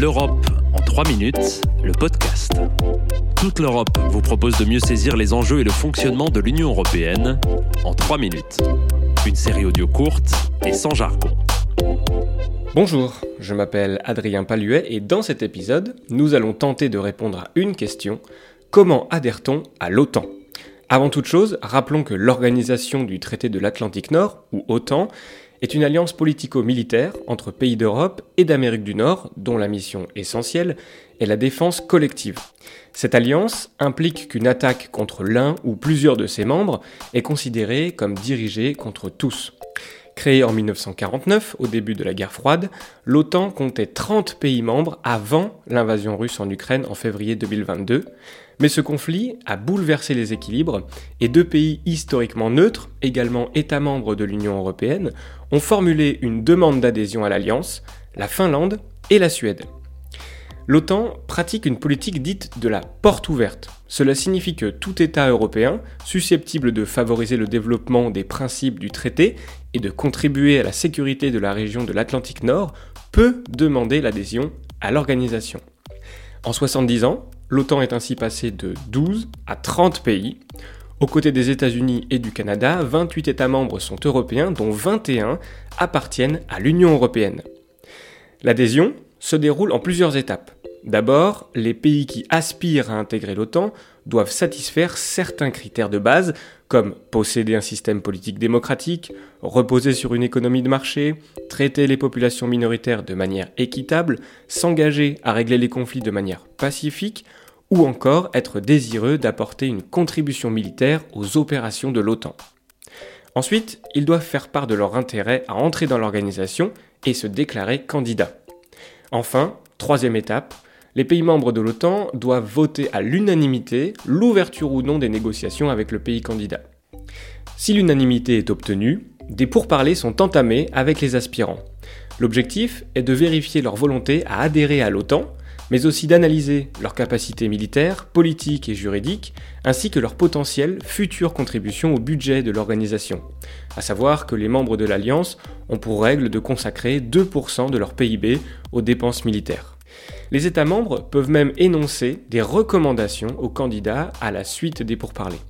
L'Europe en 3 minutes, le podcast. Toute l'Europe vous propose de mieux saisir les enjeux et le fonctionnement de l'Union européenne en 3 minutes. Une série audio courte et sans jargon. Bonjour, je m'appelle Adrien Paluet et dans cet épisode, nous allons tenter de répondre à une question. Comment adhère-t-on à l'OTAN? Avant toute chose, rappelons que l'organisation du traité de l'Atlantique Nord, ou OTAN, est une alliance politico-militaire entre pays d'Europe et d'Amérique du Nord dont la mission essentielle est la défense collective. Cette alliance implique qu'une attaque contre l'un ou plusieurs de ses membres est considérée comme dirigée contre tous. Créée en 1949, au début de la guerre froide, l'OTAN comptait 30 pays membres avant l'invasion russe en Ukraine en février 2022, mais ce conflit a bouleversé les équilibres et deux pays historiquement neutres, également États membres de l'Union européenne, ont formulé une demande d'adhésion à l'Alliance, la Finlande et la Suède. L'OTAN pratique une politique dite de la porte ouverte. Cela signifie que tout État européen, susceptible de favoriser le développement des principes du traité et de contribuer à la sécurité de la région de l'Atlantique Nord, peut demander l'adhésion à l'organisation. En 70 ans, l'OTAN est ainsi passée de 12 à 30 pays. Aux côtés des États-Unis et du Canada, 28 États membres sont européens, dont 21 appartiennent à l'Union européenne. L'adhésion se déroule en plusieurs étapes. D'abord, les pays qui aspirent à intégrer l'OTAN doivent satisfaire certains critères de base, comme posséder un système politique démocratique, reposer sur une économie de marché, traiter les populations minoritaires de manière équitable, s'engager à régler les conflits de manière pacifique, ou encore être désireux d'apporter une contribution militaire aux opérations de l'OTAN. Ensuite, ils doivent faire part de leur intérêt à entrer dans l'organisation et se déclarer candidats. Enfin, troisième étape, les pays membres de l'OTAN doivent voter à l'unanimité l'ouverture ou non des négociations avec le pays candidat. Si l'unanimité est obtenue, des pourparlers sont entamés avec les aspirants. L'objectif est de vérifier leur volonté à adhérer à l'OTAN, mais aussi d'analyser leurs capacités militaires, politiques et juridiques, ainsi que leur potentielle future contribution au budget de l'organisation. À savoir que les membres de l'Alliance ont pour règle de consacrer 2% de leur PIB aux dépenses militaires. Les États membres peuvent même énoncer des recommandations aux candidats à la suite des pourparlers.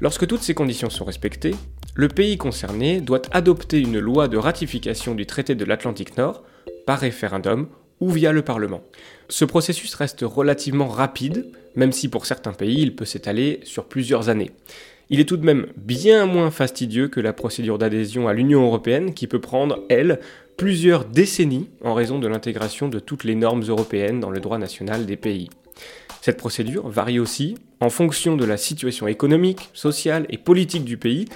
Lorsque toutes ces conditions sont respectées, le pays concerné doit adopter une loi de ratification du traité de l'Atlantique Nord par référendum ou via le Parlement. Ce processus reste relativement rapide, même si pour certains pays il peut s'étaler sur plusieurs années. Il est tout de même bien moins fastidieux que la procédure d'adhésion à l'Union européenne qui peut prendre, elle, plusieurs décennies en raison de l'intégration de toutes les normes européennes dans le droit national des pays. Cette procédure varie aussi en fonction de la situation économique, sociale et politique du pays,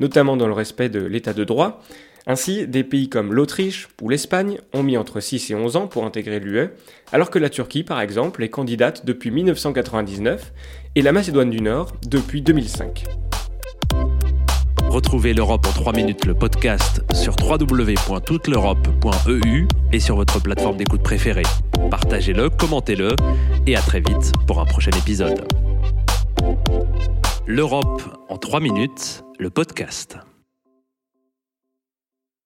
notamment dans le respect de l'état de droit, ainsi, des pays comme l'Autriche ou l'Espagne ont mis entre 6 et 11 ans pour intégrer l'UE, alors que la Turquie, par exemple, est candidate depuis 1999 et la Macédoine du Nord depuis 2005. Retrouvez l'Europe en 3 minutes, le podcast, sur www.touteleurope.eu et sur votre plateforme d'écoute préférée. Partagez-le, commentez-le et à très vite pour un prochain épisode. L'Europe en 3 minutes, le podcast.